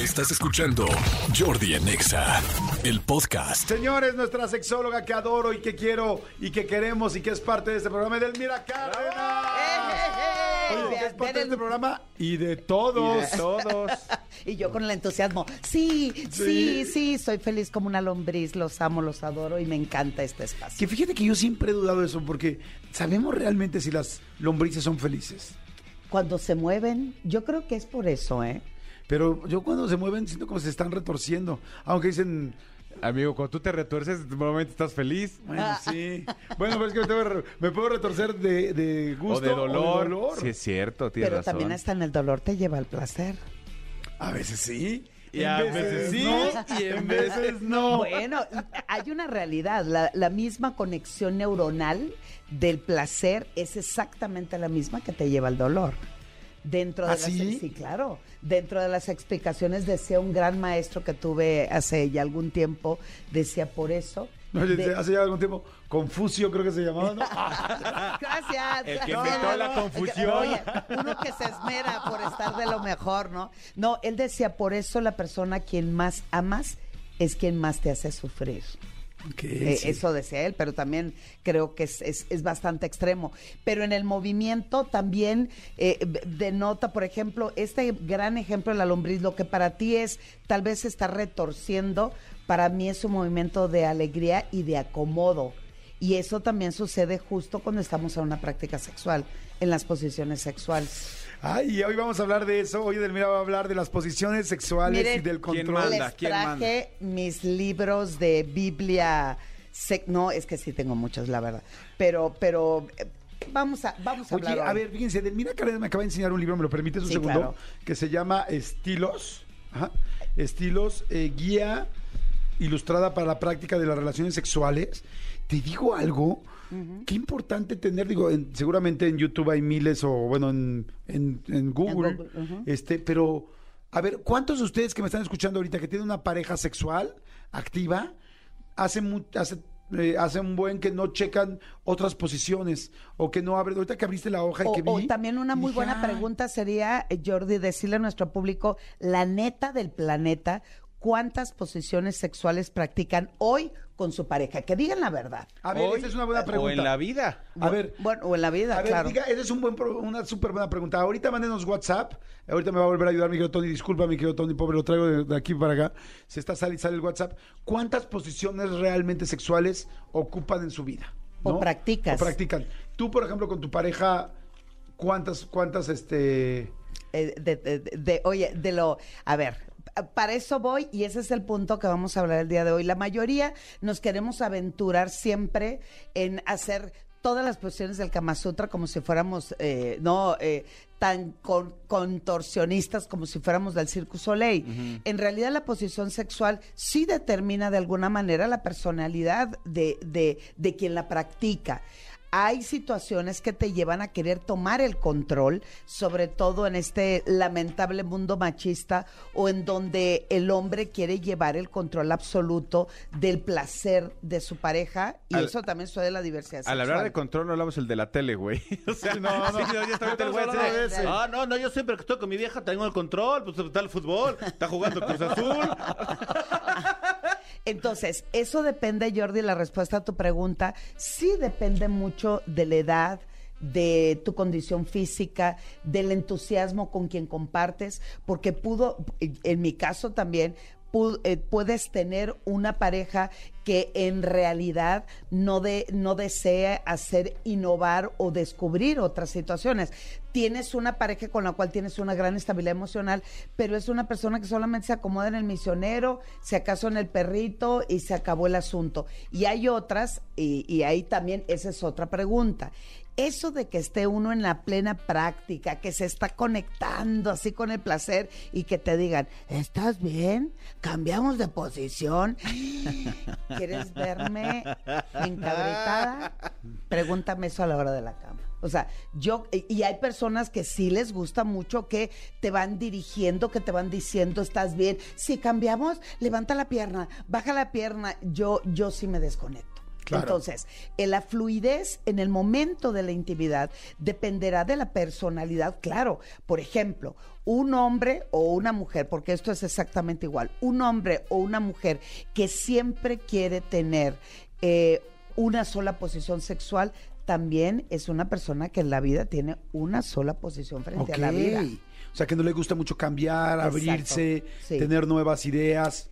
Estás escuchando Jordi en Exa, el podcast. Señores, nuestra sexóloga que adoro y que quiero y que queremos y que es parte de este programa, Edelmira Cárdenas. Oye, que es parte de este programa y de todos. todos. Y yo con el entusiasmo, sí, sí, sí, soy feliz como una lombriz, los amo, los adoro y me encanta este espacio. Que fíjate que yo siempre he dudado de eso porque sabemos realmente si las lombrices son felices. Cuando se mueven, yo creo que es por eso, ¿eh? Pero yo cuando se mueven siento como se están retorciendo. Aunque dicen, Amigo, cuando tú te retuerces, normalmente estás feliz. bueno, sí. Bueno, pero es que me, tengo puedo retorcer de, de gusto o de dolor. dolor. Sí, es cierto, tienes Pero razón. también hasta en el dolor te lleva al placer. A veces sí. Y en a veces sí, no, y en veces no. Bueno, hay una realidad, la, la misma conexión neuronal del placer es exactamente la misma que te lleva al dolor. Dentro de ¿Ah, las, sí? sí, claro. Dentro de las explicaciones decía un gran maestro que tuve hace ya algún tiempo, decía por eso. No, de- desde hace ya algún tiempo, Confucio creo que se llamaba, ¿no? Gracias. El que No, inventó no, la no. confusión. Oye, uno que se esmera por estar de lo mejor, ¿no? No, él decía, por eso la persona a quien más amas es quien más te hace sufrir. Eh, sí. Eso decía él, pero también creo que es, es- es bastante extremo. Pero en el movimiento también eh, denota, por ejemplo, este gran ejemplo de la lombriz, lo que para ti es tal vez está retorciendo, para mí es un movimiento de alegría y de acomodo. Y eso también sucede justo cuando estamos en una práctica sexual, en las posiciones sexuales. Ay, y hoy vamos a hablar de eso. Hoy Edelmira va a hablar de las posiciones sexuales Miren, y del ¿quién control. manda? Les ¿Quién traje mis libros de Biblia. no, es que sí tengo muchos, la verdad. Pero, pero eh, vamos a, vamos a Oye, hablar. a ver, fíjense, Edelmira Cárdenas me acaba de enseñar un libro, ¿me lo permites un Sí, segundo? claro. Que se llama Estilos. Ajá. Estilos, eh, guía ilustrada para la práctica de las relaciones sexuales. Te digo algo, qué importante tener, digo, en- seguramente en YouTube hay miles o bueno, en, en- en Google, este, pero a ver, ¿cuántos de ustedes que me están escuchando ahorita que tienen una pareja sexual activa, hace, hace, eh, hace un buen que no checan otras posiciones o que no abren, ahorita que abriste la hoja y O, que vi. o también una muy buena "Ah". pregunta sería, Jordi, decirle a nuestro público, la neta del planeta, ¿cuántas posiciones sexuales practican hoy con su pareja? Que digan la verdad. A ver, Hoy, esa es una buena pregunta. O en la vida. A ver, Bueno, o en la vida, a ver, claro. diga, esa es un buen pro- una súper buena pregunta. Ahorita mándenos WhatsApp. Ahorita me va a volver a ayudar mi querido Tony. Disculpa, mi querido Tony, pobre, lo traigo de, de aquí para acá. Se está sale y sale el WhatsApp. ¿Cuántas posiciones realmente sexuales ocupan en su vida? O practicas. O practican. Tú, por ejemplo, con tu pareja, ¿cuántas, cuántas, este... Eh, de, de- de- de- oye, de lo, a ver, para eso voy y ese es el punto que vamos a hablar el día de hoy. La mayoría nos queremos aventurar siempre en hacer todas las posiciones del Kama Sutra como si fuéramos, eh, no, eh, tan con- contorsionistas como si fuéramos del du Soleil. En realidad la posición sexual sí determina de alguna manera la personalidad de, de, de quien la practica hay situaciones que te llevan a querer tomar el control, sobre todo en este lamentable mundo machista o en donde el hombre quiere llevar el control absoluto del placer de su pareja y Al- eso también sucede de la diversidad Al sexual. hablar de control, no hablamos el de la tele, güey. O sea, no, no. sí. Ah, no, no, yo siempre que estoy con mi vieja tengo el control, pues está el fútbol, está jugando Cruz Azul. Entonces, eso depende, Jordi, la respuesta a tu pregunta, sí depende mucho de la edad, de tu condición física, del entusiasmo con quien compartes, porque pudo, en mi caso también, eh, puedes tener una pareja que en realidad no, de, no desea hacer innovar o descubrir otras situaciones. Tienes una pareja con la cual tienes una gran estabilidad emocional, pero es una persona que solamente se acomoda en el misionero, si acaso en el perrito y se acabó el asunto. Y hay otras, y, y ahí también esa es otra pregunta. Eso de que esté uno en la plena práctica, que se está conectando así con el placer y que te digan, ¿estás bien? ¿Cambiamos de posición? ¿Quieres verme encabritada? Pregúntame eso a la hora de la cama. O sea, yo, y hay personas que sí les gusta mucho que te van dirigiendo, que te van diciendo, estás bien. Si cambiamos, levanta la pierna, baja la pierna. Yo, yo sí me desconecto. Claro. Entonces, en la fluidez en el momento de la intimidad dependerá de la personalidad, claro. Por ejemplo, un hombre o una mujer, porque esto es exactamente igual, un hombre o una mujer que siempre quiere tener eh, una sola posición sexual, también es una persona que en la vida tiene una sola posición frente a la vida. O sea, que no le gusta mucho cambiar, Exacto. abrirse, Sí. tener nuevas ideas.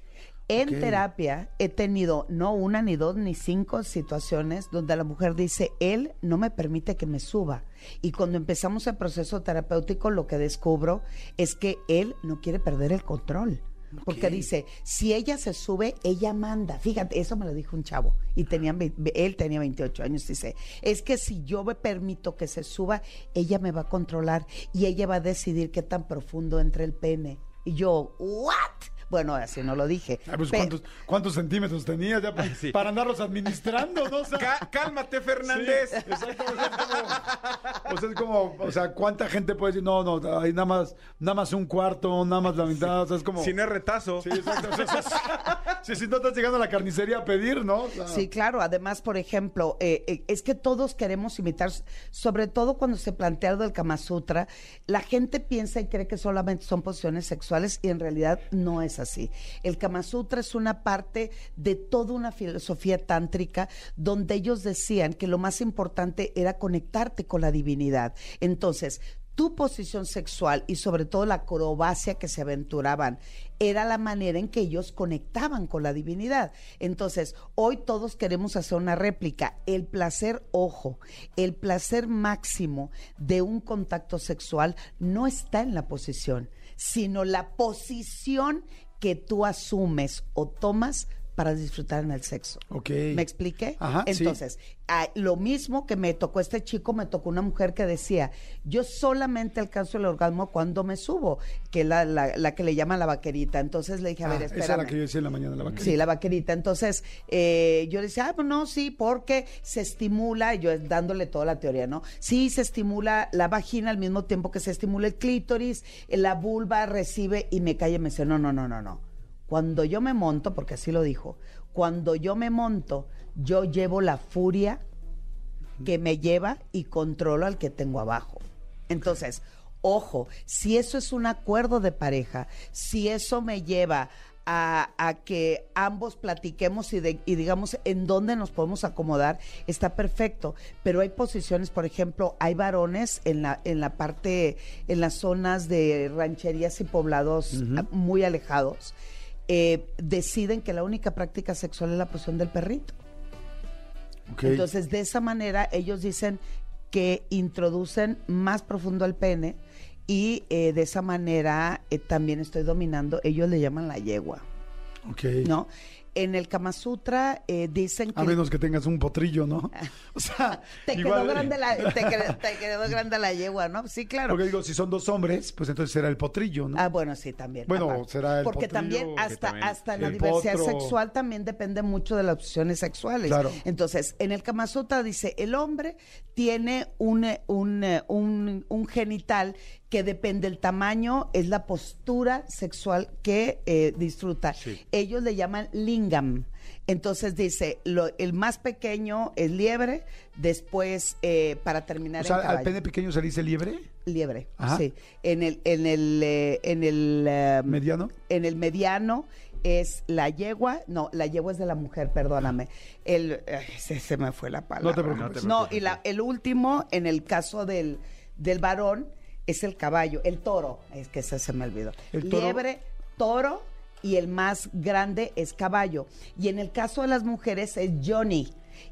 En terapia he tenido no una, ni dos, ni cinco situaciones donde la mujer dice, él no me permite que me suba. Y cuando empezamos el proceso terapéutico, lo que descubro es que él no quiere perder el control. Porque dice, si ella se sube, ella manda. Fíjate, eso me lo dijo un chavo. Y tenía, él tenía 28 años. Dice, es que si yo me permito que se suba, ella me va a controlar y ella va a decidir qué tan profundo entre el pene. Y yo, ¿what? Bueno, así no lo dije. Ah, pues, Pe- ¿cuántos, ¿Cuántos centímetros tenías ya para, Sí. para andarlos administrando? ¿no? O sea, Cá- cálmate, Fernández. Sí, exacto, o sea, es como, o sea, es como, o sea, ¿cuánta gente puede decir, no, no, hay nada más, nada más un cuarto, nada más la mitad, o sea, es como... Sin el retazo. Sí, exacto, o sea, es- sí, si no estás llegando a la carnicería a pedir, ¿no? O sea, Sí, claro. Además, por ejemplo, eh, eh, es que todos queremos imitar, sobre todo cuando se plantea lo del Kama Sutra, la gente piensa y cree que solamente son posiciones sexuales y en realidad no es así. El Kama Sutra es una parte de toda una filosofía tántrica donde ellos decían que lo más importante era conectarte con la divinidad. Entonces, tu posición sexual y sobre todo la acrobacia que se aventuraban era la manera en que ellos conectaban con la divinidad. Entonces, hoy todos queremos hacer una réplica. El placer, ojo, el placer máximo de un contacto sexual no está en la posición, sino la posición que tú asumes o tomas para disfrutar en el sexo. Ok. ¿Me expliqué? Ajá, sí. Entonces, ah, lo mismo que me tocó este chico, me tocó una mujer que decía, yo solamente alcanzo el orgasmo cuando me subo, que es la, la, la que le llaman la vaquerita. Entonces le dije, a Ah, ver, esa espérame. era la que yo decía en la mañana, la vaquerita. Sí, la vaquerita. Entonces, eh, yo decía, ah, pues no, sí, porque se estimula, yo dándole toda la teoría, ¿no? Sí, se estimula la vagina al mismo tiempo que se estimula el clítoris, la vulva recibe y me calla y me dice, no, no, no, no, no. Cuando yo me monto, porque así lo dijo, cuando yo me monto, yo llevo la furia que me lleva y controlo al que tengo abajo. Entonces, ojo, si eso es un acuerdo de pareja, si eso me lleva a, a que ambos platiquemos y, de- y digamos en dónde nos podemos acomodar, está perfecto. Pero hay posiciones, por ejemplo, hay varones en la, en la parte, en las zonas de rancherías y poblados muy alejados, eh, deciden que la única práctica sexual es la posición del perrito. Entonces, de esa manera, ellos dicen que introducen más profundo el pene y eh, de esa manera eh, también estoy dominando, ellos le llaman la yegua, Ok. ¿no? En el Kama Sutra eh, dicen que... A menos que tengas un potrillo, ¿no? O sea, te, quedó grande la, te, quedó, te quedó grande la yegua, ¿no? Sí, claro. Porque digo, si son dos hombres, pues entonces será el potrillo, ¿no? Ah, bueno, sí, también. Bueno, aparte. será el Porque potrillo, también hasta, también- hasta en la diversidad potro. sexual también depende mucho de las opciones sexuales. Claro. Entonces, en el Kama Sutra dice, el hombre tiene un, un, eh, un- un genital que depende del tamaño, es la postura sexual que eh, disfruta. Sí. Ellos le llaman lingam. Entonces dice, lo- el más pequeño es liebre, después eh, para terminar o sea, en al pene pequeño se le dice liebre, Liebre, Ajá. sí. En el, en el, eh, en el eh, mediano. en el mediano es la yegua, no, la yegua es de la mujer, perdóname. El, ay, se, se me fue la palabra. No te preocupes. No, y la- el último, en el caso del, del varón, es el caballo, el toro, es que ese se me olvidó. El toro- Liebre, toro y el más grande es caballo. Y en el caso de las mujeres es Johnny.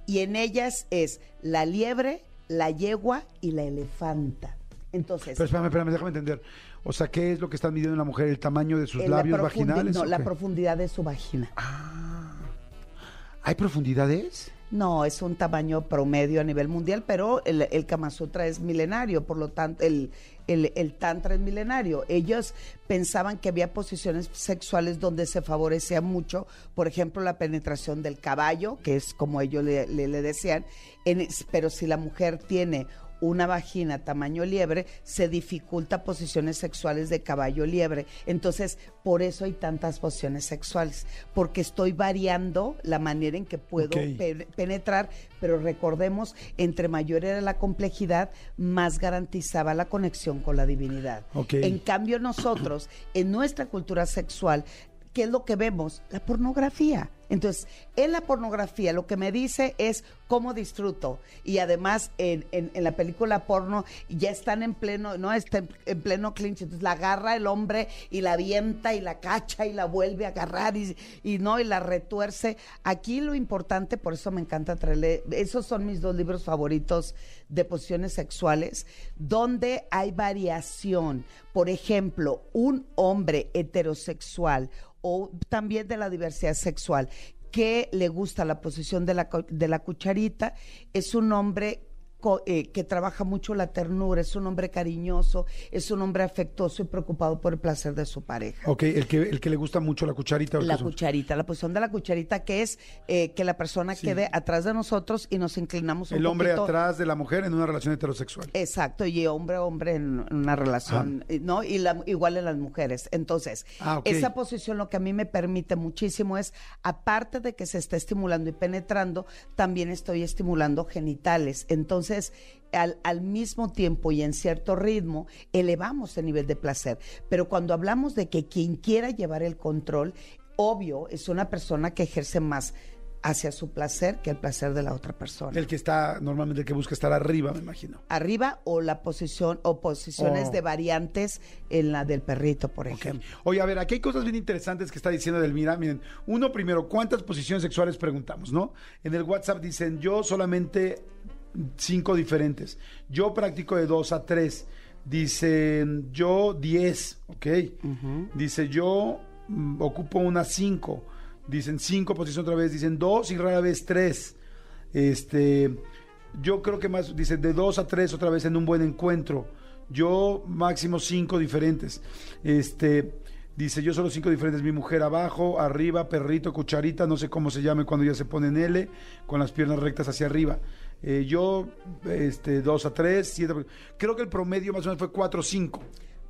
Y en ellas es la liebre, la yegua y la elefanta. Entonces, Pero espérame, espérame, déjame entender. O sea, ¿qué es lo que están midiendo en la mujer? ¿El tamaño de sus la labios vaginales? No, la qué? profundidad de su vagina. ¿Hay profundidades? No, es un tamaño promedio a nivel mundial, pero el, el Kama Sutra es milenario, por lo tanto, el, Tantra es milenario. Ellos pensaban que había posiciones sexuales donde se favorecía mucho, por ejemplo, la penetración del caballo, que es como ellos le, decían, pero si la mujer tiene una vagina tamaño liebre, se dificulta posiciones sexuales de caballo liebre. Entonces, por eso hay tantas posiciones sexuales, porque estoy variando la manera en que puedo pe- penetrar, pero recordemos, entre mayor era la complejidad, más garantizaba la conexión con la divinidad. En cambio, nosotros, en nuestra cultura sexual, ¿qué es lo que vemos? La pornografía. Entonces, en la pornografía lo que me dice es cómo disfruto. Y además, en, la película porno ya están en pleno, no está en, en pleno clinch. Entonces la agarra el hombre y la avienta y la cacha y la vuelve a agarrar y, y no, y la retuerce. Aquí lo importante, por eso me encanta traerle, esos son mis dos libros favoritos de posiciones sexuales, donde hay variación. Por ejemplo, un hombre heterosexual o también de la diversidad sexual que le gusta la posición de la, de la cucharita, es un hombre eh, que trabaja mucho la ternura, es un hombre cariñoso, es un hombre afectuoso y preocupado por el placer de su pareja. Ok, el que, el que le gusta mucho la cucharita. ¿o La cucharita, la posición de la cucharita que es eh, que la persona Sí. quede atrás de nosotros y nos inclinamos un El hombre poquito. atrás de la mujer en una relación heterosexual. Exacto, y hombre a hombre en una relación, eh, ¿no? Y la- igual en las mujeres. Entonces, Ah, esa posición lo que a mí me permite muchísimo es, aparte de que se está estimulando y penetrando, también estoy estimulando genitales. Entonces, al, al mismo tiempo y en cierto ritmo, elevamos el nivel de placer. Pero cuando hablamos de que quien quiera llevar el control, obvio, es una persona que ejerce más hacia su placer que el placer de la otra persona El que está, normalmente el que busca estar arriba, me imagino. arriba o la posición o posiciones Oh. de variantes en la del perrito, por ejemplo. Oye, a ver, aquí hay cosas bien interesantes que está diciendo Delmira. Miren, uno primero, ¿cuántas posiciones sexuales preguntamos, no? En el WhatsApp dicen, yo solamente cinco diferentes. Yo practico de dos a tres. Dicen, yo diez, ¿ok? Dice, yo mm, ocupo unas cinco. Dicen cinco posiciones otra vez. Dicen dos y rara vez tres. Este, yo creo que más, dice, de dos a tres otra vez en un buen encuentro. Yo máximo cinco diferentes. Este, dice, yo solo cinco diferentes. Mi mujer abajo, arriba, perrito, cucharita, no sé cómo se llame cuando ya se pone en L, con las piernas rectas hacia arriba. Eh, yo, este, dos a tres, siete. Creo que el promedio más o menos fue cuatro o cinco,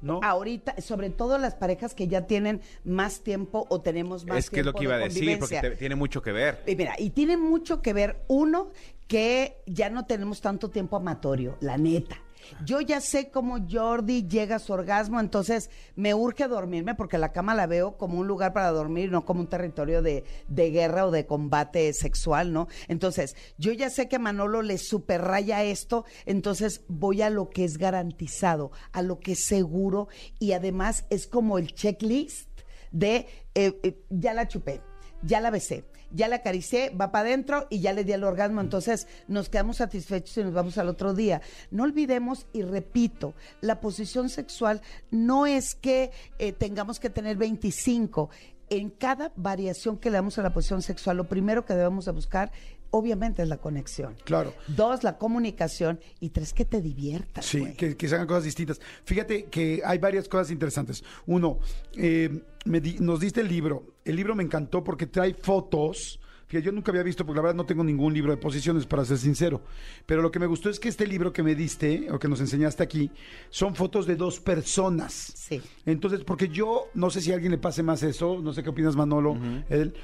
¿no? Ahorita, sobre todo las parejas que ya tienen más tiempo o tenemos más Es que es lo tiempo que iba a de decir, porque te- tiene mucho que ver. Y mira, y tiene mucho que ver, uno, que ya no tenemos tanto tiempo amatorio, la neta. Yo ya sé cómo Jordi llega a su orgasmo, entonces me urge dormirme porque la cama la veo como un lugar para dormir, no como un territorio de, de guerra o de combate sexual, ¿no? Entonces, yo ya sé que Manolo le superraya esto, entonces voy a lo que es garantizado, a lo que es seguro y además es como el checklist de eh, eh, ya la chupé, ya la besé, ya la acaricié, va para adentro y ya le di el orgasmo. Entonces nos quedamos satisfechos y nos vamos al otro día. No olvidemos, y repito, la posición sexual no es que eh, tengamos que tener 25. En cada variación que le damos a la posición sexual, lo primero que debemos de buscar, obviamente, es la conexión. Claro. Dos, la comunicación. Y tres, que te diviertas. Sí, güey. que, que se hagan cosas distintas. Fíjate que hay varias cosas interesantes. Uno, eh, me di- nos diste el libro. El libro me encantó porque trae fotos. Fíjate, yo nunca había visto, porque la verdad no tengo ningún libro de posiciones, para ser sincero. Pero lo que me gustó es que este libro que me diste, o que nos enseñaste aquí, son fotos de dos personas. Sí. Entonces, porque yo no sé si a alguien le pase más eso, no sé qué opinas, Manolo. él,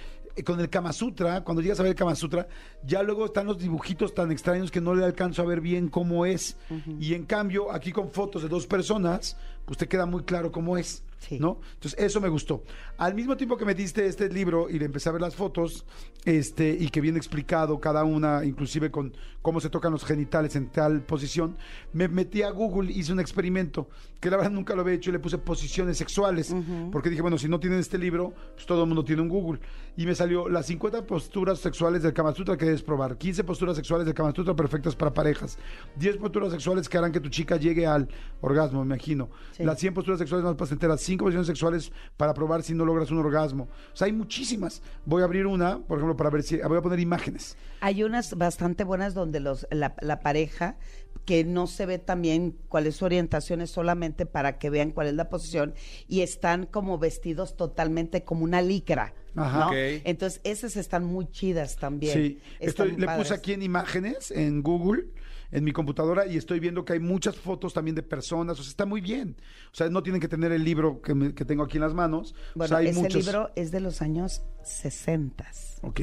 con el Kama Sutra, cuando llegas a ver el Kama Sutra, ya luego están los dibujitos tan extraños que no le alcanzo a ver bien cómo es. Y en cambio, aquí con fotos de dos personas, pues te queda muy claro cómo es. Sí. ¿No? Entonces, eso me gustó. Al mismo tiempo que me diste este libro y le empecé a ver las fotos, este, y que viene explicado cada una, inclusive con cómo se tocan los genitales en tal posición, me metí a Google, hice un experimento, que la verdad nunca lo había hecho, y le puse posiciones sexuales, porque dije, bueno, si no tienen este libro, pues todo el mundo tiene un Google. Y me salió las 50 posturas sexuales del Kama Sutra que debes probar, 15 posturas sexuales del Kama Sutra perfectas para parejas, 10 posturas sexuales que harán que tu chica llegue al orgasmo, me imagino. Sí. Las 100 posturas sexuales más placenteras, 5 posiciones sexuales para probar si no logras un orgasmo. O sea, hay muchísimas. Voy a abrir una, por ejemplo, para ver si. Voy a poner imágenes. Hay unas bastante buenas donde los, la, la pareja, que no se ve también cuál es su orientación, es solamente para que vean cuál es la posición, y están como vestidos totalmente como una licra. Ajá. Entonces, esas están muy chidas también. Sí, Están estoy, le padres. puse aquí en imágenes, en Google. En mi computadora y estoy viendo que hay muchas fotos también de personas, o sea, está muy bien. O sea, no tienen que tener el libro que, me- que tengo aquí en las manos. Bueno, o sea, hay ese muchos... libro es de los años 60. Ok,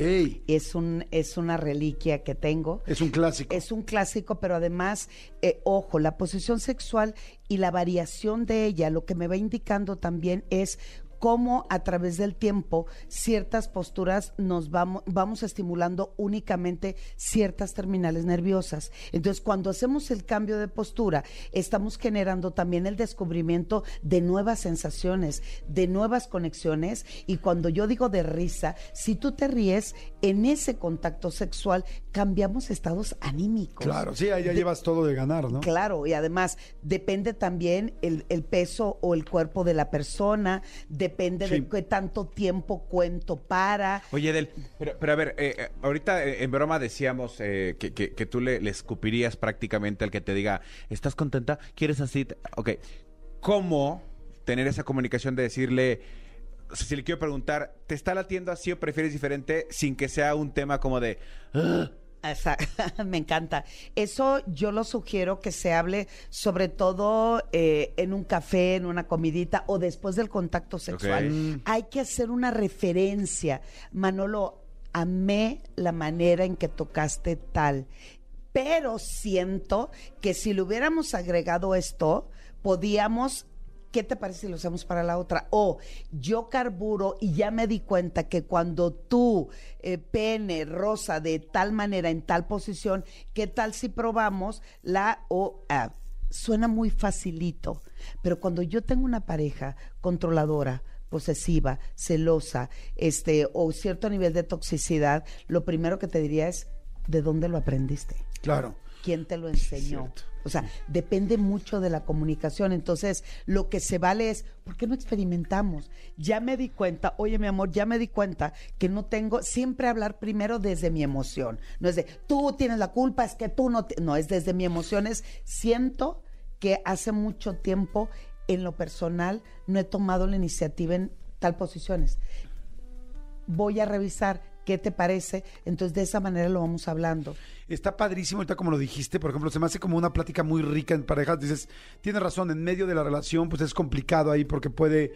Es, un, es una reliquia que tengo. es un clásico. Es un clásico, pero además, eh, ojo, la posición sexual y la variación de ella, lo que me va indicando también es cómo a través del tiempo ciertas posturas nos vamos, vamos estimulando únicamente ciertas terminales nerviosas. Entonces, cuando hacemos el cambio de postura, estamos generando también el descubrimiento de nuevas sensaciones, de nuevas conexiones. Y cuando yo digo de risa, si tú te ríes, en ese contacto sexual cambiamos estados anímicos. Claro, sí, ahí ya llevas todo de ganar, ¿no? Claro, y además depende también el, el peso o el cuerpo de la persona, depende Sí. de qué tanto tiempo cuento para. Oye, Del, pero, pero a ver, eh, eh, ahorita eh, en broma decíamos eh, que, que- que tú le, le escupirías prácticamente al que te diga, ¿estás contenta? ¿Quieres así? Ok, ¿cómo tener esa comunicación de decirle, si le quiero preguntar, ¿te está latiendo así o prefieres diferente sin que sea un tema como de... Esa- me encanta. Eso yo lo sugiero que se hable sobre todo eh, en un café, en una comidita o después del contacto sexual. Hay que hacer una referencia. Manolo, amé la manera en que tocaste tal, pero siento que si le hubiéramos agregado esto, podíamos ¿qué te parece si lo hacemos para la otra? O yo carburo y ya me di cuenta que cuando tú, eh, pene, rosa, de tal manera, en tal posición, ¿qué tal si probamos la o ah, Suena muy facilito, pero cuando yo tengo una pareja controladora, posesiva, celosa, este, o cierto nivel de toxicidad, lo primero que te diría es, ¿de dónde lo aprendiste? Claro. Quién te lo enseñó. Cierto. O sea, depende mucho de la comunicación. Entonces, lo que se vale es, ¿por qué no experimentamos? Ya me di cuenta, oye mi amor, ya me di cuenta que no tengo, siempre hablar primero desde mi emoción. No es de, tú tienes la culpa, es que tú no, te-". no, es desde mi emoción, es, siento que hace mucho tiempo, en lo personal, no he tomado la iniciativa en tal posiciones voy a revisar qué te parece, entonces de esa manera lo vamos hablando. Está padrísimo ahorita como lo dijiste, por ejemplo, se me hace como una plática muy rica en parejas. Dices, tienes razón, en medio de la relación pues es complicado ahí porque puede,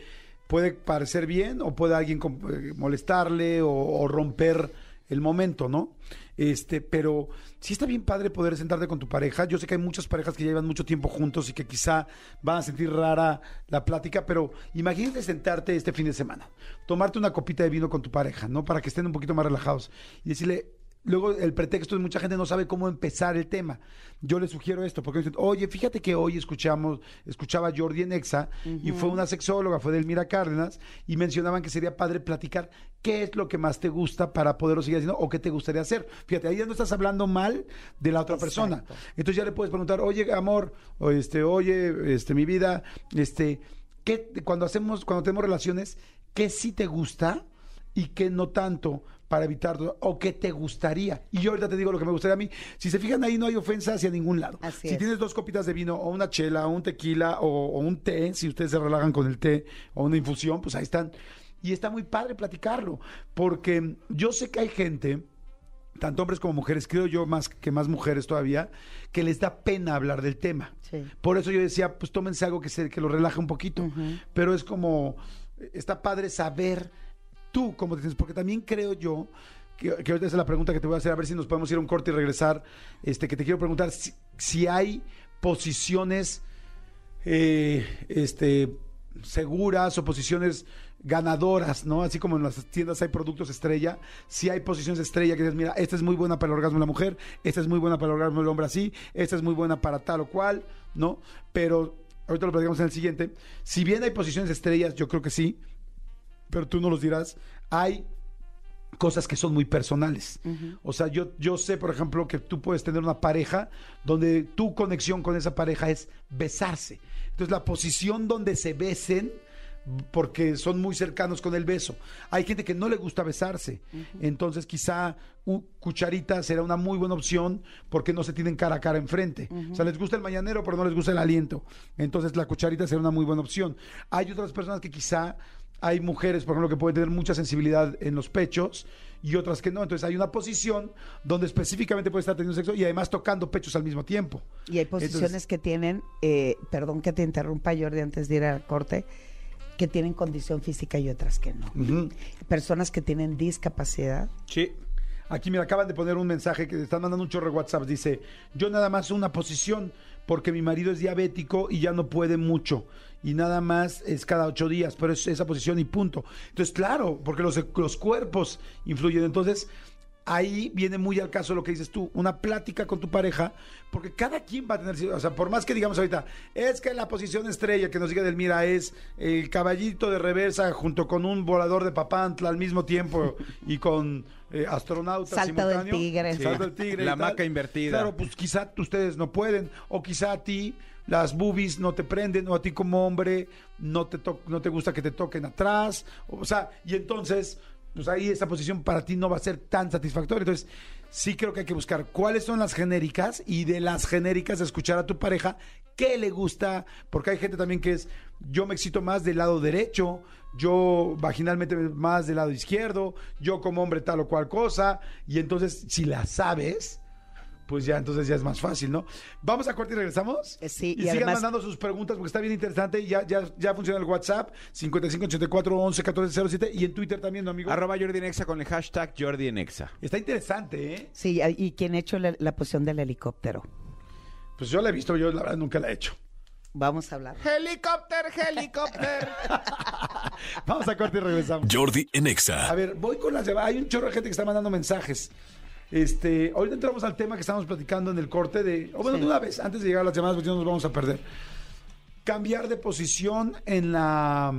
puede parecer bien o puede alguien eh, molestarle o, o romper el momento, ¿no? Este, pero sí está bien padre poder sentarte con tu pareja. Yo sé que hay muchas parejas que llevan mucho tiempo juntos y que quizá van a sentir rara la plática, pero imagínate sentarte este fin de semana, tomarte una copita de vino con tu pareja, ¿no? Para que estén un poquito más relajados y decirle, Luego el pretexto es mucha gente no sabe cómo empezar el tema. Yo le sugiero esto, porque dicen, oye, fíjate que hoy escuchamos, escuchaba a Jordi en Exa, y fue una sexóloga, fue Delmira Cárdenas, y mencionaban que sería padre platicar qué es lo que más te gusta para poderlo seguir haciendo o qué te gustaría hacer. Fíjate, ahí ya no estás hablando mal de la otra persona. Entonces ya le puedes preguntar, oye, amor, o este, oye, este, mi vida, este, ¿qué, cuando hacemos, cuando tenemos relaciones, qué sí te gusta y qué no tanto para evitar o qué te gustaría. Y yo ahorita te digo lo que me gustaría a mí. Si se fijan ahí no hay ofensa hacia ningún lado. Así si es. tienes dos copitas de vino o una chela o un tequila o, o un té, si ustedes se relajan con el té o una infusión, pues ahí están. Y está muy padre platicarlo, porque yo sé que hay gente tanto hombres como mujeres, creo yo más que más mujeres todavía, que les da pena hablar del tema. Sí. Por eso yo decía, pues tómense algo que se, que lo relaje un poquito. Pero es como, está padre saber tú cómo te porque también creo yo que, ahorita es la pregunta que te voy a hacer, a ver si nos podemos ir a un corte y regresar, este, que te quiero preguntar si, si hay posiciones eh, este, seguras o posiciones ganadoras, ¿no? Así como en las tiendas hay productos estrella, si hay posiciones estrella que dices, mira, esta es muy buena para el orgasmo de la mujer, esta es muy buena para el orgasmo del hombre así, esta es muy buena para tal o cual, ¿no? Pero ahorita lo platicamos en el siguiente. Si bien hay posiciones estrellas, yo creo que sí, pero tú no los dirás, hay cosas que son muy personales. O sea, yo, yo sé, por ejemplo, que tú puedes tener una pareja donde tu conexión con esa pareja es besarse. Entonces, la posición donde se besen, porque son muy cercanos con el beso. Hay gente que no le gusta besarse. Entonces, quizá cucharita será una muy buena opción porque no se tienen cara a cara enfrente. O sea, les gusta el mañanero, pero no les gusta el aliento. Entonces, la cucharita será una muy buena opción. Hay otras personas que quizá hay mujeres, por ejemplo, que pueden tener mucha sensibilidad en los pechos y otras que no. Entonces hay una posición donde específicamente puede estar teniendo sexo y además tocando pechos al mismo tiempo. Y hay posiciones Entonces- que tienen, eh, perdón que te interrumpa Jordi antes de ir al corte, que tienen condición física y otras que no. Personas que tienen discapacidad. Sí. Aquí me acaban de poner un mensaje que te están mandando un chorro de WhatsApp. Dice, yo nada más una posición porque mi marido es diabético y ya no puede mucho. Y nada más es cada ocho días, pero es esa posición y punto. Entonces, claro, porque los, los cuerpos influyen. Entonces, ahí viene muy al caso lo que dices tú, una plática con tu pareja, porque cada quien va a tener, o sea, por más que digamos ahorita, es que la posición estrella que nos diga Delmira es el caballito de reversa junto con un volador de papantla al mismo tiempo y con eh, astronautas Salto del tigre. Salto del tigre. La hamaca invertida. Claro, pues quizá ustedes no pueden, o quizá a ti las boobies no te prenden, o a ti como hombre no te, to- no te gusta que te toquen atrás, o sea, y entonces, pues ahí esa posición para ti no va a ser tan satisfactoria. Entonces, sí creo que hay que buscar cuáles son las genéricas y de las genéricas escuchar a tu pareja qué le gusta, porque hay gente también que es, yo me excito más del lado derecho, yo vaginalmente más del lado izquierdo, yo como hombre tal o cual cosa, y entonces si la sabes, pues ya entonces ya es más fácil, ¿no? Vamos a corte y regresamos. Eh, sí, y, y sigan además- mandando sus preguntas porque está bien interesante y ya, ya, ya funciona el WhatsApp 5584 11 14 07 y en Twitter también, ¿no, amigo? Arroba Jordi en Exa con el hashtag Jordi en Exa. Está interesante, ¿eh? Sí, y quien ha hecho la, la posición del helicóptero. Pues yo la he visto, yo la verdad nunca la he hecho. Vamos a hablar. Helicóptero, helicóptero. Vamos a corte y regresamos. Jordi en A ver, voy con las llamadas. Hay un chorro de gente que está mandando mensajes. Este, ahorita entramos al tema que estábamos platicando en el corte de. O bueno, Sí. de una vez, antes de llegar a las llamadas, porque no nos vamos a perder. Cambiar de posición en la.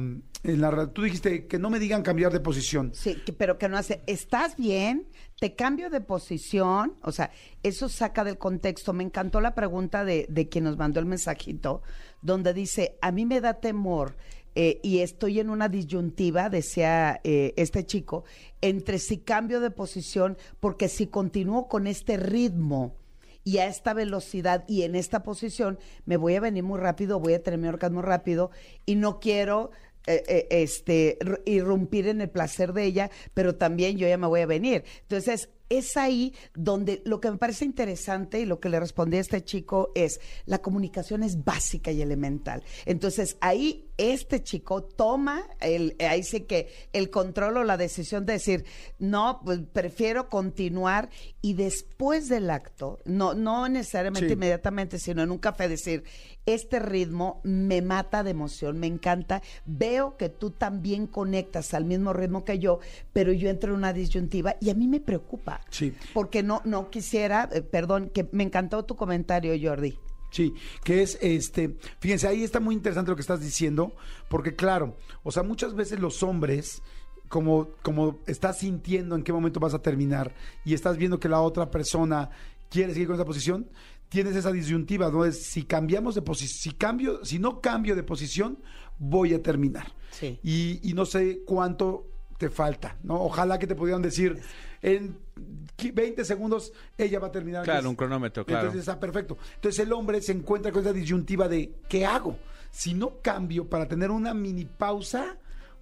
En la tú dijiste que no me digan cambiar de posición. Sí, pero que no hace, ¿estás bien? Te cambio de posición, o sea, eso saca del contexto. Me encantó la pregunta de, de quien nos mandó el mensajito, donde dice, a mí me da temor eh, y estoy en una disyuntiva, decía eh, este chico, entre si cambio de posición, porque si continúo con este ritmo, y a esta velocidad y en esta posición me voy a venir muy rápido, voy a tener mi orgasmo rápido y no quiero eh, eh, este irrumpir en el placer de ella, pero también yo ya me voy a venir. Entonces, es ahí donde lo que me parece interesante y lo que le respondí a este chico es, la comunicación es básica y elemental. Entonces, ahí este chico toma, el, ahí sí que el control o la decisión de decir, no, pues prefiero continuar y después del acto, no, no necesariamente Sí. inmediatamente, sino en un café decir, este ritmo me mata de emoción, me encanta, veo que tú también conectas al mismo ritmo que yo, pero yo entro en una disyuntiva y a mí me preocupa. Sí. Porque no, no quisiera, eh, perdón, que me encantó tu comentario, Jordi. Sí, que es este, fíjense, ahí está muy interesante lo que estás diciendo, porque claro, o sea, muchas veces los hombres, como, como estás sintiendo en qué momento vas a terminar y estás viendo que la otra persona quiere seguir con esa posición, tienes esa disyuntiva, ¿no? Es si cambiamos de posición, si cambio, si no cambio de posición, voy a terminar. Sí. Y, y no sé cuánto te falta, ¿no? Ojalá que te pudieran decir en qui- 20 segundos ella va a terminar. Claro, un cronómetro, claro. Entonces está perfecto. Entonces el hombre se encuentra con esa disyuntiva de ¿qué hago? Si no cambio para tener una mini pausa,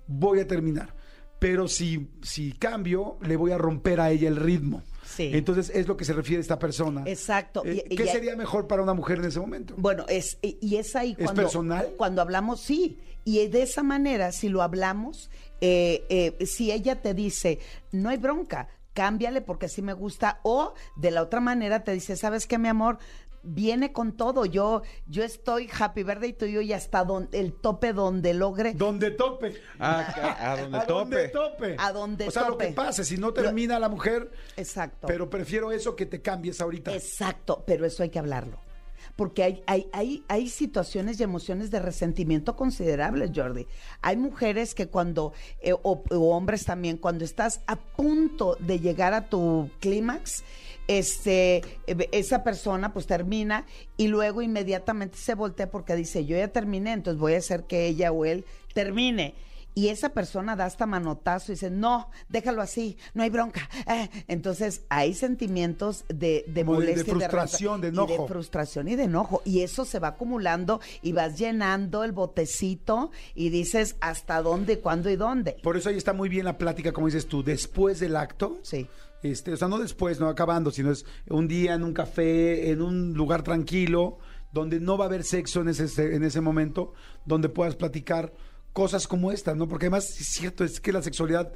voy a terminar. Pero si, si cambio, le voy a romper a ella el ritmo. Sí. Entonces es lo que se refiere esta persona. Exacto. Eh, Y- ¿Qué sería mejor para una mujer en ese momento? Bueno, es, y es ahí ¿Es cuando... personal? Cuando hablamos, sí. Y de esa manera, si lo hablamos, eh, eh, si ella te dice, no hay bronca, cámbiale porque así me gusta, o de la otra manera te dice, ¿sabes qué, mi amor? Viene con todo, yo yo estoy happy verde y tuyo y hasta don- el tope donde logre. Donde tope. Ah, a donde a donde tope. tope. A donde O sea, lo tope. que pase, si no termina la mujer, Exacto. pero prefiero eso que te cambies ahorita. Exacto, pero eso hay que hablarlo. Porque hay, hay, hay, hay situaciones y emociones de resentimiento considerables, Jordi. Hay mujeres que cuando, eh, o, o hombres también, cuando estás a punto de llegar a tu clímax, este, eh, esa persona pues termina y luego inmediatamente se voltea porque dice, yo ya terminé, entonces voy a hacer que ella o él termine. y esa persona da hasta manotazo y dice, no, déjalo así, no hay bronca. Eh, Entonces hay sentimientos de, de de- de molestia, y frustración, de y enojo. frustración y de enojo. Y eso se va acumulando y vas llenando el botecito y dices hasta dónde, cuándo y dónde. Por eso ahí está muy bien la plática, como dices tú, después del acto. Sí. Este, o sea, no después, no acabando, sino es un día en un café, en un lugar tranquilo, donde no va a haber sexo en ese, en ese momento, donde puedas platicar cosas como esta, ¿no? Porque además es cierto, es que la sexualidad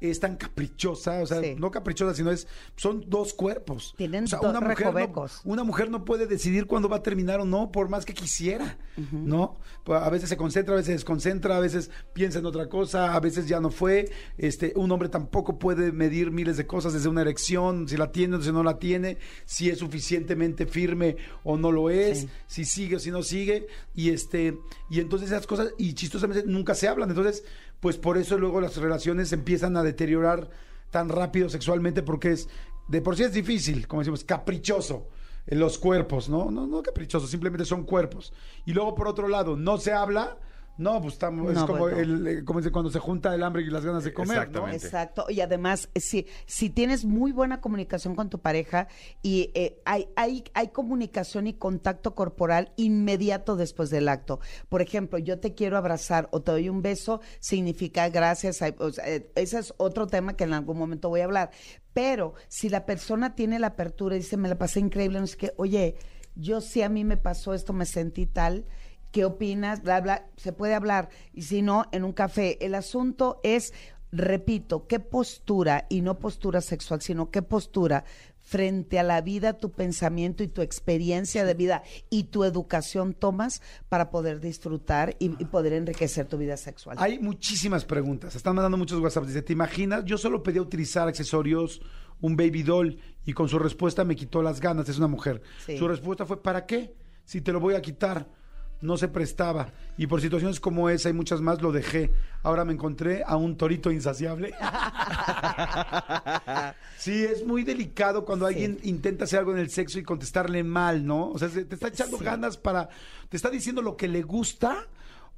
es tan caprichosa, o sea, Sí. no caprichosa, sino es, son dos cuerpos. Tienen o sea, dos una mujer, no, una mujer no puede decidir cuándo va a terminar o no, por más que quisiera, ¿no? Pues, A veces se concentra, a veces se desconcentra, a veces piensa en otra cosa, a veces ya no fue. Este, un hombre tampoco puede medir miles de cosas desde una erección, si la tiene o si no la tiene, si es suficientemente firme o no lo es, Sí. si sigue o si no sigue, y este, y entonces esas cosas, y chistosamente nunca se hablan. Entonces, pues por eso luego las relaciones empiezan a deteriorar tan rápido sexualmente, porque es, de por sí es difícil, como decimos, caprichoso en los cuerpos, ¿no? No, no caprichoso, simplemente son cuerpos. Y luego, por otro lado, no se habla, no, pues estamos, es No, como, bueno. el, eh, como dice, cuando se junta el hambre y las ganas de comer, ¿no? Exactamente. Exacto. Y además, si, si tienes muy buena comunicación con tu pareja y eh, hay, hay, hay comunicación y contacto corporal inmediato después del acto. Por ejemplo, yo te quiero abrazar o te doy un beso, significa gracias. a- o sea, eh, ese es otro tema que en algún momento voy a hablar. Pero si la persona tiene la apertura y dice, me la pasé increíble, no sé qué, oye, yo sí a mí me pasó esto, me sentí tal. ¿Qué opinas? Bla, bla. Se puede hablar. Y si no, en un café. El asunto es, repito, qué postura, y no postura sexual, sino qué postura frente a la vida, tu pensamiento y tu experiencia de vida y tu educación tomas para poder disfrutar y, y poder enriquecer tu vida sexual. Hay muchísimas preguntas. Están mandando muchos WhatsApp. Dice, ¿te imaginas? Yo solo pedía utilizar accesorios, un baby doll, y con su respuesta me quitó las ganas. Es una mujer. Sí. Su respuesta fue, ¿para qué? Si te lo voy a quitar. No se prestaba. Y por situaciones como esa y muchas más lo dejé. Ahora me encontré a un torito insaciable. sí, es muy delicado cuando Sí. alguien intenta hacer algo en el sexo y contestarle mal, ¿no? O sea, se- te está echando Sí. ganas para... Te está diciendo lo que le gusta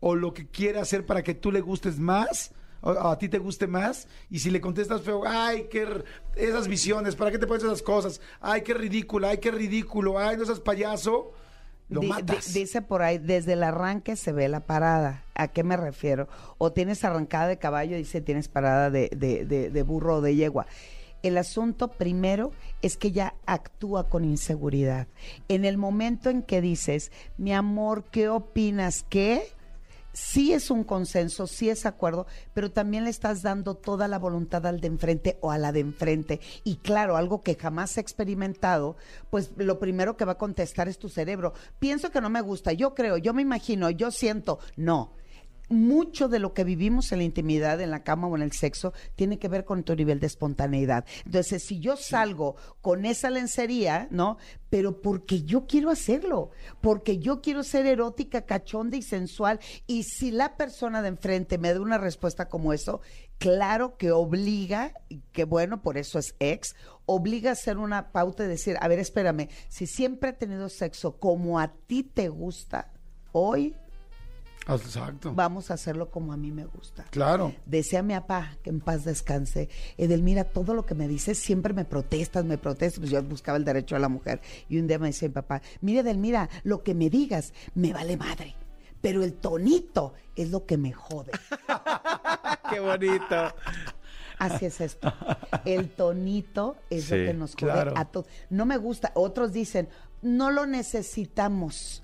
o lo que quiere hacer para que tú le gustes más, o a ti te guste más, y si le contestas feo, ay, qué esas visiones, ¿para qué te pones esas cosas? Ay, qué ridícula, ay, qué ridículo, ay, no seas payaso, lo Di- di- matas. dice por ahí, desde el arranque se ve la parada. ¿A qué me refiero? O tienes arrancada de caballo, dice tienes parada de, de- de- de burro o de yegua. El asunto primero es que ella actúa con inseguridad. En el momento en que dices, mi amor, ¿qué opinas? ¿Qué? Sí es un consenso, sí es acuerdo, pero también le estás dando toda la voluntad al de enfrente o a la de enfrente. Y claro, algo que jamás he experimentado, pues lo primero que va a contestar es tu cerebro. Pienso que no me gusta, yo creo, yo me imagino, yo siento. No. Mucho de lo que vivimos en la intimidad, en la cama o en el sexo, tiene que ver con tu nivel de espontaneidad. Entonces, si yo salgo con esa lencería, ¿no? Pero porque yo quiero hacerlo, porque yo quiero ser erótica, cachonda y sensual. Y si la persona de enfrente me da una respuesta como eso, claro que obliga, que bueno, por eso es ex, obliga a hacer una pauta y decir, a ver, espérame, si siempre he tenido sexo como a ti te gusta, hoy Exacto. vamos a hacerlo como a mí me gusta. Claro. Decía mi papá que en paz descanse. Edelmira, todo lo que me dices siempre me protestas, me protestas. Pues yo buscaba el derecho a la mujer. Y un día me decía mi papá, mira Edelmira, lo que me digas me vale madre. Pero el tonito es lo que me jode. Qué bonito. Así es esto. El tonito es Sí, lo que nos jode claro. a todos. No me gusta. Otros dicen, no lo necesitamos.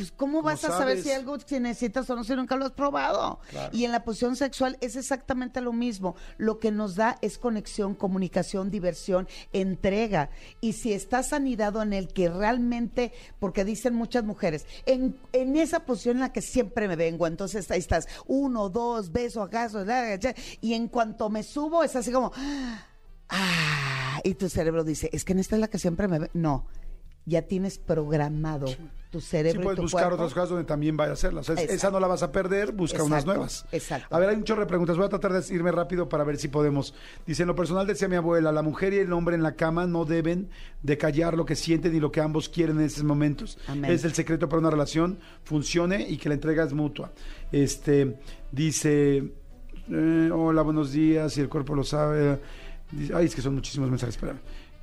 Pues, ¿cómo vas a saber si algo que necesitas o no si nunca lo has probado? Y en la posición sexual es exactamente lo mismo. Lo que nos da es conexión, comunicación, diversión, entrega. Y si estás anidado en el que realmente, porque dicen muchas mujeres, en, en esa posición en la que siempre me vengo, entonces ahí estás, uno, dos, beso, acaso, y en cuanto me subo es así como, ah, y tu cerebro dice, es que en esta es la que siempre me ve. No, ya tienes programado tu Sí, cerebro y puedes tu buscar cuerpo. otras cosas donde también vaya a hacerlas. O sea, esa no la vas a perder, busca unas nuevas. exacto. A ver, hay un chorro de preguntas. Voy a tratar de irme rápido para ver si podemos. Dice, en lo personal decía mi abuela, la mujer y el hombre en la cama no deben de callar lo que sienten y lo que ambos quieren en esos momentos. Amén. Es el secreto para una relación funcione y que la entrega es mutua. Este, dice, Eh, hola, buenos días, si el cuerpo lo sabe. Dice- Ay, es que son muchísimos mensajes, espérame.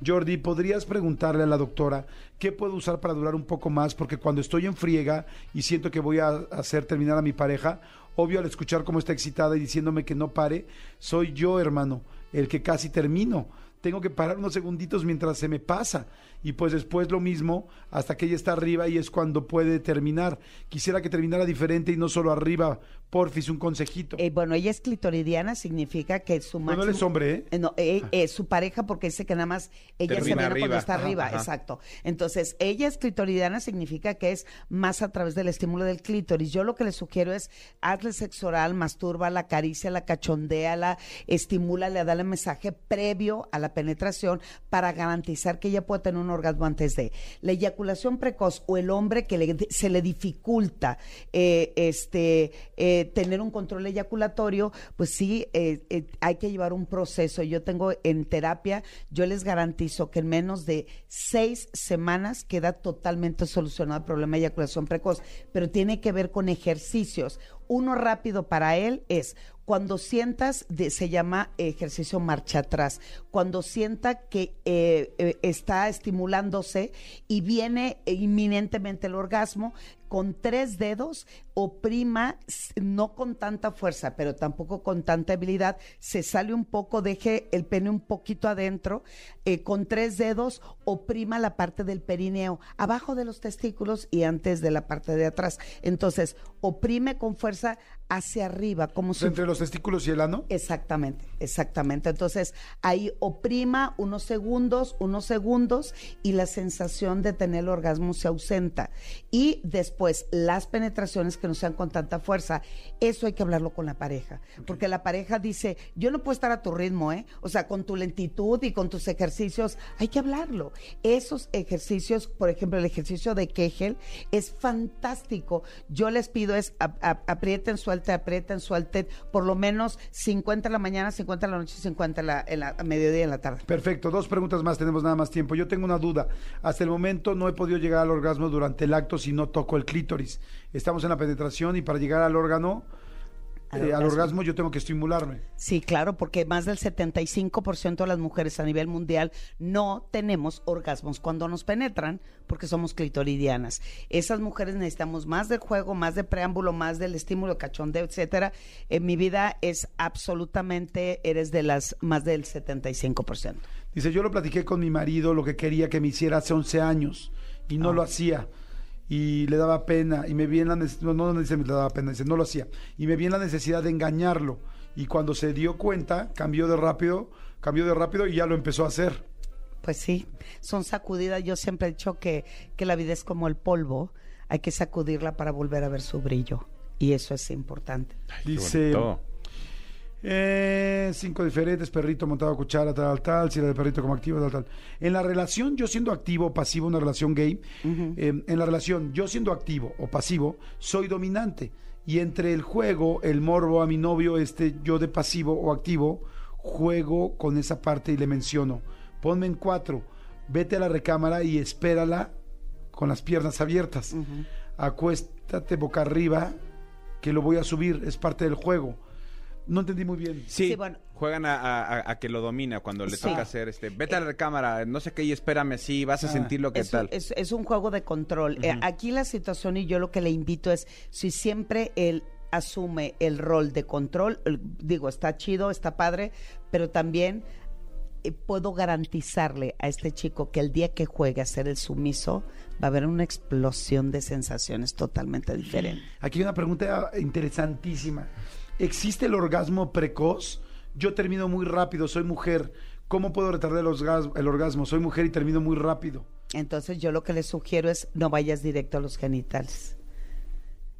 Jordi, ¿podrías preguntarle a la doctora qué puedo usar para durar un poco más? Porque cuando estoy en friega y siento que voy a hacer terminar a mi pareja, obvio al escuchar cómo está excitada y diciéndome que no pare, soy yo, hermano, el que casi termino. Tengo que parar unos segunditos mientras se me pasa. Y pues después lo mismo, hasta que ella está arriba y es cuando puede terminar. Quisiera que terminara diferente y no solo arriba. Porfis, un consejito. Eh, bueno, ella es clitoridiana, significa que su Bueno, máximo... él es hombre, ¿eh? Eh, no, eh, eh, su pareja porque dice que nada más ella se viene cuando está Ajá, arriba, ajá. exacto. Entonces, ella es clitoridiana significa que es más a través del estímulo del clítoris. Yo lo que le sugiero es hazle sexo oral, mastúrbala, acaríciala, cachondéala, estimúlale, dale mensaje previo a la penetración para garantizar que ella pueda tener un orgasmo antes de. La eyaculación precoz o el hombre que le- se le dificulta eh, este eh, tener un control eyaculatorio, pues sí, eh, eh, hay que llevar un proceso. Yo tengo en terapia, yo les garantizo que en menos de seis semanas queda totalmente solucionado el problema de eyaculación precoz, pero tiene que ver con ejercicios. Uno rápido para él es cuando sientas, de- se llama ejercicio marcha atrás, cuando sienta que está estimulándose y viene inminentemente el orgasmo, con tres dedos oprima, no con tanta fuerza, pero tampoco con tanta habilidad, se sale un poco, deje el pene un poquito adentro, eh, con tres dedos oprima la parte del perineo, abajo de los testículos y antes de la parte de atrás. Entonces, oprime con fuerza hacia arriba, como si Entre los testículos y el ano. Exactamente, exactamente. Entonces, ahí oprima unos segundos, unos segundos y la sensación de tener el orgasmo se ausenta. Y después, las penetraciones que no sean con tanta fuerza, eso hay que hablarlo con la pareja. Porque la pareja dice, yo no puedo estar a tu ritmo, ¿eh? O sea, con tu lentitud y con tus ejercicios, hay que hablarlo. Esos ejercicios, por ejemplo, el ejercicio de Kegel es fantástico. Yo les pido es ap- ap- aprieten, suelten, aprieten, suelten, por lo menos 50 en la mañana, 50 en la noche, 50 en la, en la mediodía y en la tarde. Perfecto, dos preguntas más, tenemos nada más tiempo. Yo tengo una duda. Hasta el momento no he podido llegar al orgasmo durante el acto si no toco el clítoris. Estamos en la penetración y para llegar al órgano, Al eh, al orgasmo. yo tengo que estimularme. Sí, claro, porque más del 75% de las mujeres a nivel mundial no tenemos orgasmos cuando nos penetran porque somos clitoridianas. Esas mujeres necesitamos más del juego, más de preámbulo, más del estímulo cachondeo, etcétera. En mi vida es absolutamente, eres de las más del 75%. Dice, yo lo platiqué con mi marido, lo que quería que me hiciera hace 11 años y no lo hacía. Y le daba pena y me vi en la necesidad, no, no dice me le daba pena, dice no lo hacía. Y me vi en la necesidad de engañarlo. Y cuando se dio cuenta, cambió de rápido, cambió de rápido y ya lo empezó a hacer. Pues sí, son sacudidas. Yo siempre he dicho que, que la vida es como el polvo, hay que sacudirla para volver a ver su brillo. Y eso es importante. Dice, eh, cinco diferentes, perrito montado a cuchara, tal, tal, si era de perrito como activo, tal, tal. En la relación, yo siendo activo o pasivo, una relación gay, eh, en la relación, yo siendo activo o pasivo, soy dominante. Y entre el juego, el morbo a mi novio, este yo de pasivo o activo, juego con esa parte y le menciono, ponme en cuatro, vete a la recámara y espérala con las piernas abiertas. Acuéstate boca arriba, que lo voy a subir, es parte del juego. No entendí muy bien. Sí, Sí, bueno. juegan a, a- a que lo domina cuando le Sí. toca hacer este. Vete a la cámara, no sé qué, y espérame así, vas a Ah. sentir lo que es, tal. Un, es, es un juego de control. Eh, aquí la situación y yo lo que le invito es, si siempre él asume el rol de control, el- digo, está chido, está padre, pero también eh, puedo garantizarle a este chico que el día que juegue a ser el sumiso, va a haber una explosión de sensaciones totalmente diferente. Aquí hay una pregunta interesantísima. ¿Existe el orgasmo precoz? Yo termino muy rápido, soy mujer. ¿Cómo puedo retardar el, orgas- el orgasmo? Soy mujer y termino muy rápido. Entonces yo lo que les sugiero es no vayas directo a los genitales.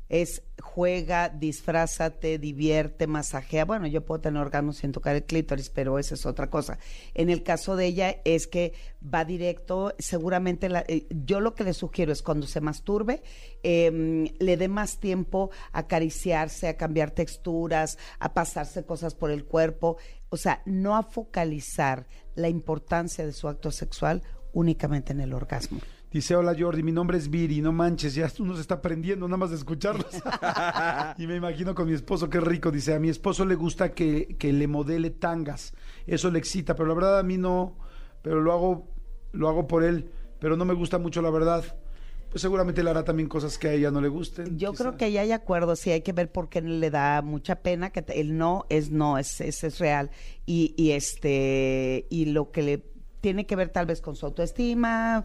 Es juega, disfrázate, divierte, masajea. Bueno, yo puedo tener orgasmos sin tocar el clítoris, pero esa es otra cosa. En el caso de ella es que va directo, seguramente la- eh, yo lo que le sugiero es cuando se masturbe, eh, le dé más tiempo a acariciarse, a cambiar texturas, a pasarse cosas por el cuerpo. O sea, no a focalizar la importancia de su acto sexual únicamente en el orgasmo. Dice, hola Jordi, mi nombre es Viri, no manches, ya uno se está aprendiendo nada más de escucharlos. y me imagino con mi esposo, qué rico. Dice, a mi esposo le gusta que, que le modele tangas, eso le excita, pero la verdad a mí no, pero lo hago, lo hago por él, pero no me gusta mucho la verdad. Pues seguramente le hará también cosas que a ella no le gusten. Yo quizá. creo que ya hay acuerdo, sí hay que ver por qué le da mucha pena, que el no es no, es, es, es real. Y, y este, y lo que le tiene que ver tal vez con su autoestima,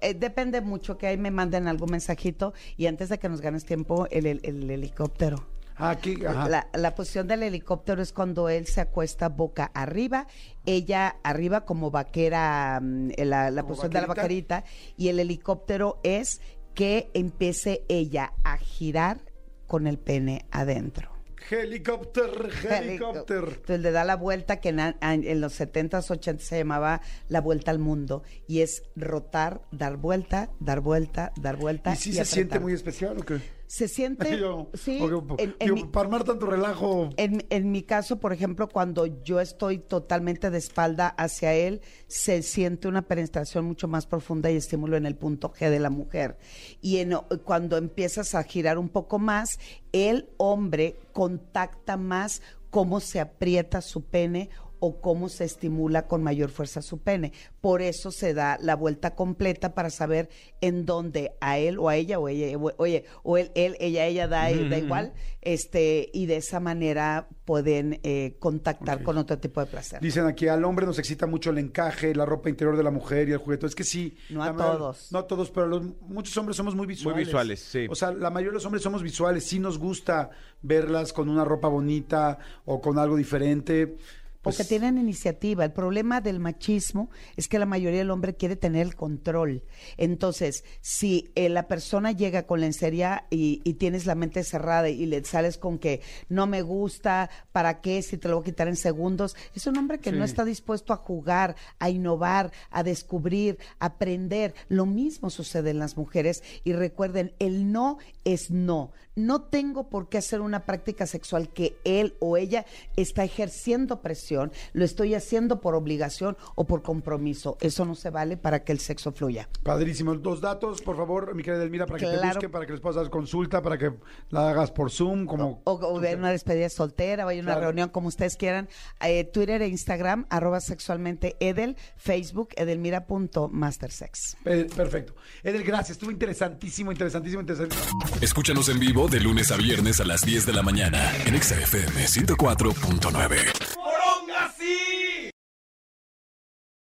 eh, depende mucho que ahí me manden algún mensajito y antes de que nos ganes tiempo, el, el- el helicóptero. Ah. Ajá. La, la posición del helicóptero es cuando él se acuesta boca arriba, ella arriba como vaquera, mm, la, la Como posición de la vaquerita, y el helicóptero es que empiece ella a girar con el pene adentro. Helicóptero, helicóptero. Entonces le da la vuelta que en, los 70s, 80s se llamaba la vuelta al mundo. Y es rotar, dar vuelta, dar vuelta, dar vuelta. ¿Y si se apretar. siente muy especial o qué? Se siente, Yo- sí, o que- en- mi- para armar tanto relajo. en, en mi caso, por ejemplo, cuando yo estoy totalmente de espalda hacia él, se siente una penetración mucho más profunda y estímulo en el punto G de la mujer. Y en- cuando empiezas a girar un poco más, el hombre contacta más cómo se aprieta su pene o cómo se estimula con mayor fuerza su pene. Por eso se da la vuelta completa para saber en dónde a él o a ella o ella, o- oye, o él, él, ella, ella da, da igual, este, y de esa manera pueden eh, contactar con otro tipo de placer. Dicen aquí, al hombre nos excita mucho el encaje, la ropa interior de la mujer y el juguete. Es que sí. No a mayor- todos. No a todos, pero los- muchos hombres somos muy visuales. visuales, sí. O sea, la mayoría de los hombres somos visuales. Sí nos gusta verlas con una ropa bonita o con algo diferente. Pues, Porque tienen iniciativa. El problema del machismo es que la mayoría del hombre quiere tener el control. Entonces, si eh, la persona llega con lencería y, y tienes la mente cerrada y le sales con que no me gusta, ¿para qué? Si te lo voy a quitar en segundos. Es un hombre que no está dispuesto a jugar, a innovar, a descubrir, a aprender. Lo mismo sucede en las mujeres. Y recuerden, el no es no. No tengo por qué hacer una práctica sexual que él o ella está ejerciendo presión, lo estoy haciendo por obligación o por compromiso. Eso no se vale para que el sexo fluya. Padrísimo. Dos datos, por favor, mi querida Elmira, para que te Claro. busquen, para que les puedas dar consulta, para que la hagas por Zoom, como... O, o una despedida soltera, o hay una Claro. reunión como ustedes quieran. Eh, Twitter e Instagram, arroba sexualmente Edel, Facebook, edelmira.mastersex. Pe- Perfecto. Edel, gracias. Estuvo interesantísimo, interesantísimo, interesantísimo. Escúchanos en vivo de lunes a viernes a las 10 de la mañana en Exa FM 104.9. longa assim.